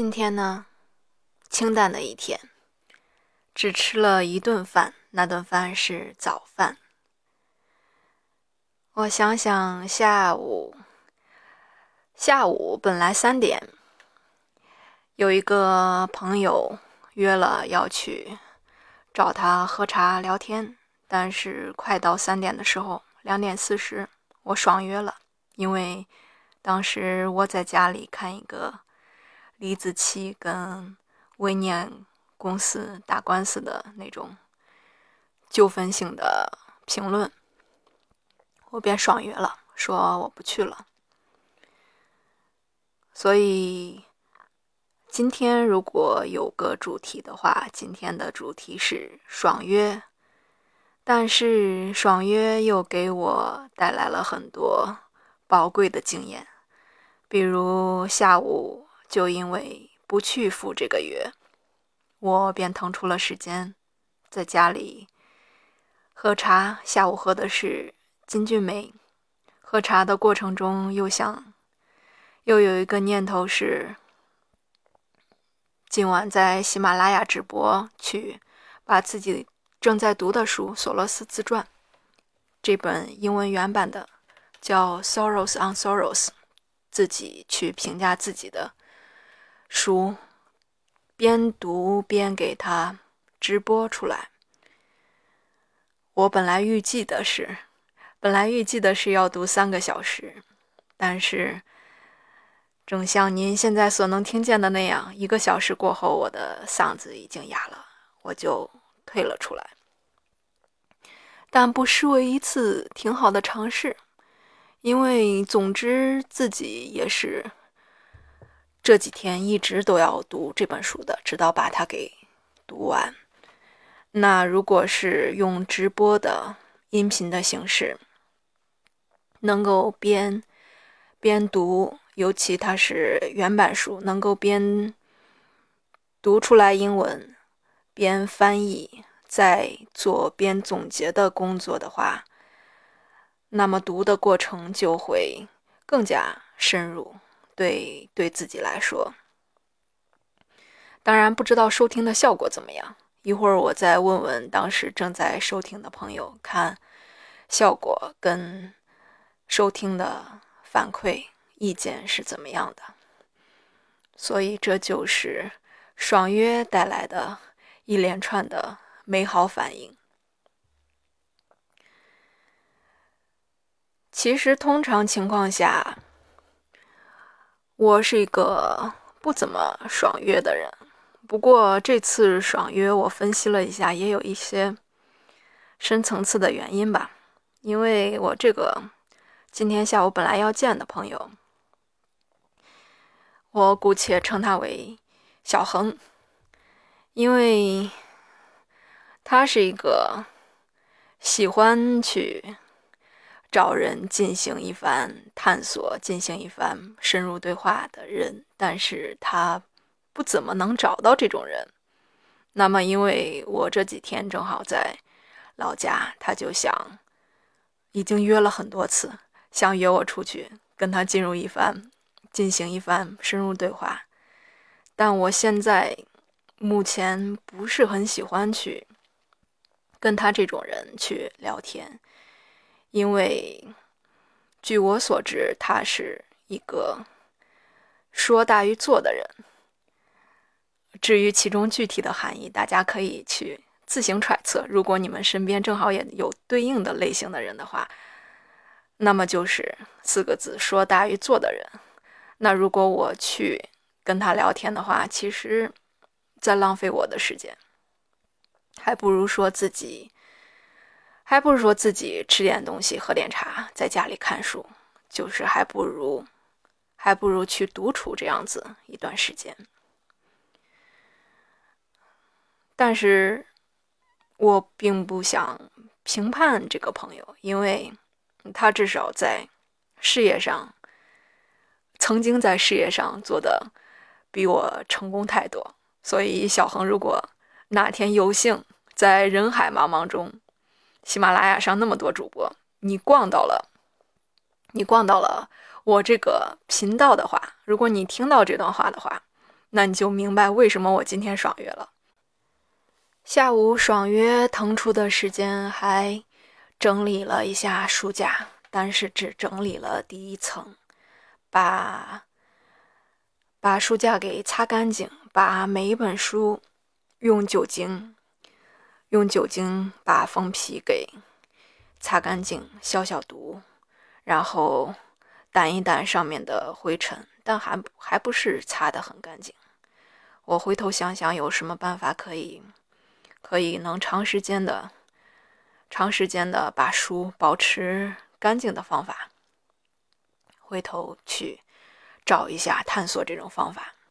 今天呢，清淡的一天，只吃了一顿饭，那顿饭是早饭。我想想，下午，下午本来三点，有一个朋友约了要去找他喝茶聊天，但是快到三点的时候，两点四十，我爽约了，因为当时我在家里看一个。李子柒跟微念公司打官司的那种纠纷性的评论，我便爽约了，说我不去了。所以今天如果有个主题的话，今天的主题是爽约。但是爽约又给我带来了很多宝贵的经验，比如下午。就因为不去赴这个约，我便腾出了时间，在家里喝茶。下午喝的是金骏眉。喝茶的过程中，又想，又有一个念头是，今晚在喜马拉雅直播，去把自己正在读的书《索罗斯自传》这本英文原版的，叫《Sorrows on Sorrows》，自己去评价自己的。书边读边给他直播出来。我本来预计的是，本来预计的是要读三个小时，但是正像您现在所能听见的那样，一个小时过后，我的嗓子已经哑了，我就退了出来。但不失为一次挺好的尝试，因为总之自己也是。这几天一直都要读这本书的，直到把它给读完。那如果是用直播的音频的形式，能够边边读，尤其它是原版书，能够边读出来英文，边翻译，再做边总结的工作的话，那么读的过程就会更加深入。对，对自己来说，当然不知道收听的效果怎么样。一会儿我再问问当时正在收听的朋友，看效果跟收听的反馈意见是怎么样的。所以这就是爽约带来的一连串的美好反应。其实通常情况下。我是一个不怎么爽约的人，不过这次爽约我分析了一下，也有一些深层次的原因吧。因为我这个今天下午本来要见的朋友，我姑且称他为小恒，因为他是一个喜欢去。找人进行一番探索，进行一番深入对话的人，但是他不怎么能找到这种人。那么，因为我这几天正好在老家，他就想，已经约了很多次，想约我出去跟他进入一番，进行一番深入对话。但我现在目前不是很喜欢去跟他这种人去聊天。因为，据我所知，他是一个说大于做的人。至于其中具体的含义，大家可以去自行揣测。如果你们身边正好也有对应的类型的人的话，那么就是四个字：说大于做的人。那如果我去跟他聊天的话，其实在浪费我的时间，还不如说自己。还不如说自己吃点东西，喝点茶，在家里看书，就是还不如，还不如去独处这样子一段时间。但是，我并不想评判这个朋友，因为他至少在事业上，曾经在事业上做的比我成功太多。所以，小恒如果哪天有幸在人海茫茫中，喜马拉雅上那么多主播，你逛到了，你逛到了我这个频道的话，如果你听到这段话的话，那你就明白为什么我今天爽约了。下午爽约腾出的时间，还整理了一下书架，但是只整理了第一层，把把书架给擦干净，把每一本书用酒精用酒精把封皮给擦干净，消消毒，然后掸一掸上面的灰尘，但还还不是擦得很干净。我回头想想有什么办法可以。可以能长时间的、长时间的把书保持干净的方法，回头去找一下探索这种方法。